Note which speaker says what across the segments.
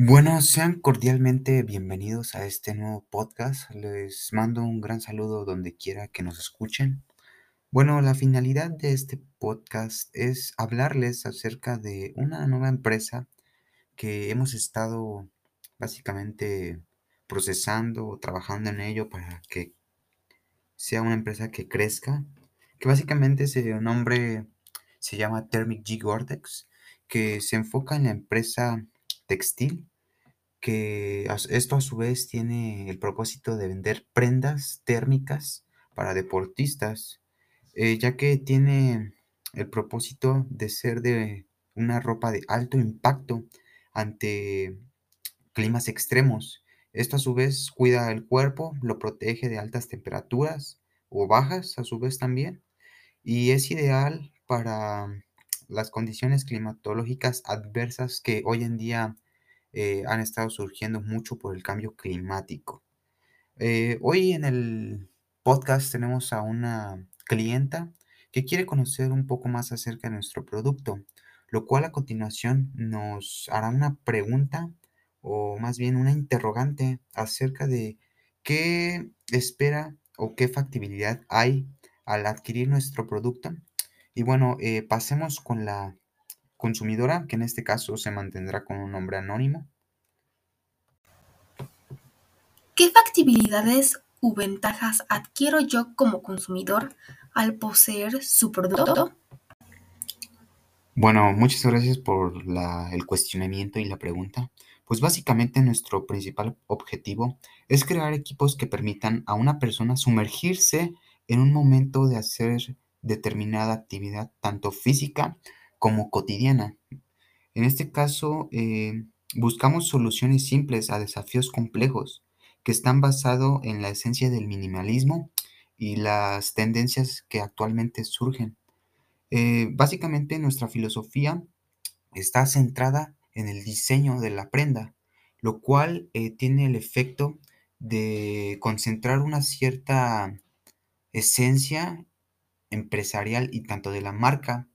Speaker 1: Bueno, sean cordialmente bienvenidos a este nuevo podcast. Les mando un gran saludo donde quiera que nos escuchen. Bueno, la finalidad de este podcast es hablarles acerca de una nueva empresa que hemos estado básicamente procesando o trabajando en ello para que sea una empresa que crezca, que básicamente ese nombre se llama Thermic G Gortex, que se enfoca en la empresa textil, que esto a su vez tiene el propósito de vender prendas térmicas para deportistas, eh, ya que tiene el propósito de ser de una ropa de alto impacto ante climas extremos. Esto a su vez cuida el cuerpo, lo protege de altas temperaturas o bajas a su vez también y es ideal para las condiciones climatológicas adversas que hoy en día eh, han estado surgiendo mucho por el cambio climático. Eh, hoy en el podcast tenemos a una clienta que quiere conocer un poco más acerca de nuestro producto, lo cual a continuación nos hará una pregunta o más bien una interrogante acerca de qué espera o qué factibilidad hay al adquirir nuestro producto. Y bueno, eh, pasemos con la consumidora, que en este caso se mantendrá con un nombre anónimo.
Speaker 2: ¿Qué factibilidades u ventajas adquiero yo como consumidor al poseer su producto?
Speaker 1: Bueno, muchas gracias por el cuestionamiento y la pregunta. Pues básicamente nuestro principal objetivo es crear equipos que permitan a una persona sumergirse en un momento de hacer determinada actividad, tanto física como cotidiana. En este caso, eh, buscamos soluciones simples a desafíos complejos que están basados en la esencia del minimalismo y las tendencias que actualmente surgen. Eh, básicamente nuestra filosofía está centrada en el diseño de la prenda, lo cual eh, tiene el efecto de concentrar una cierta esencia empresarial y tanto de la marca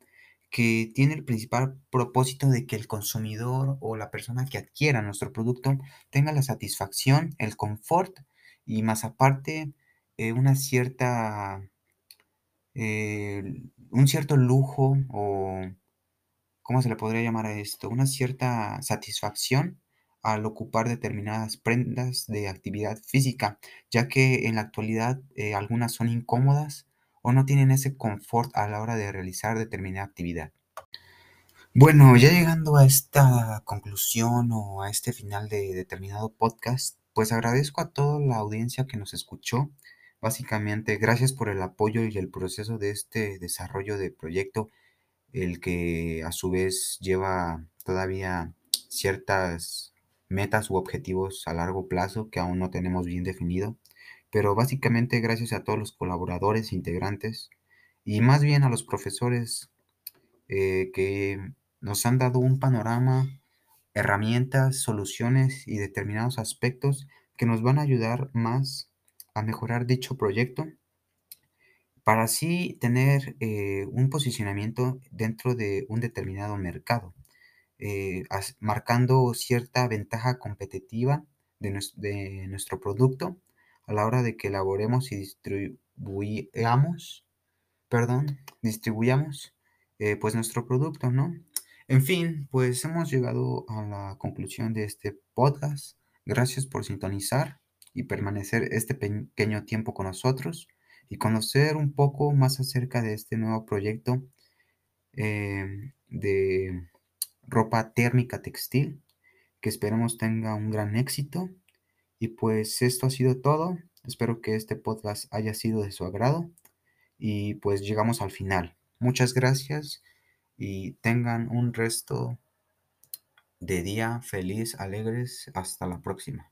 Speaker 1: que tiene el principal propósito de que el consumidor o la persona que adquiera nuestro producto tenga la satisfacción, el confort y más aparte eh, una cierta eh, un cierto lujo o ¿cómo se le podría llamar a esto? Una cierta satisfacción al ocupar determinadas prendas de actividad física, ya que en la actualidad eh, algunas son incómodas o no tienen ese confort a la hora de realizar determinada actividad. Bueno, ya llegando a esta conclusión o a este final de determinado podcast, pues agradezco a toda la audiencia que nos escuchó. Básicamente, gracias por el apoyo y el proceso de este desarrollo de proyecto, el que a su vez lleva todavía ciertas metas u objetivos a largo plazo que aún no tenemos bien definido, pero básicamente gracias a todos los colaboradores, integrantes y más bien a los profesores eh, que nos han dado un panorama, herramientas, soluciones y determinados aspectos que nos van a ayudar más a mejorar dicho proyecto para así tener eh, un posicionamiento dentro de un determinado mercado. Eh, marcando cierta ventaja competitiva de, nuestro producto a la hora de que elaboremos y distribuyamos, perdón, distribuyamos eh, pues nuestro producto, ¿no? En fin, pues hemos llegado a la conclusión de este podcast. Gracias por sintonizar y permanecer este pequeño tiempo con nosotros y conocer un poco más acerca de este nuevo proyecto eh, de ropa térmica textil, que esperemos tenga un gran éxito. Y pues esto ha sido todo. Espero que este podcast haya sido de su agrado. Y pues llegamos al final. Muchas gracias y tengan un resto de día feliz, alegres. Hasta la próxima.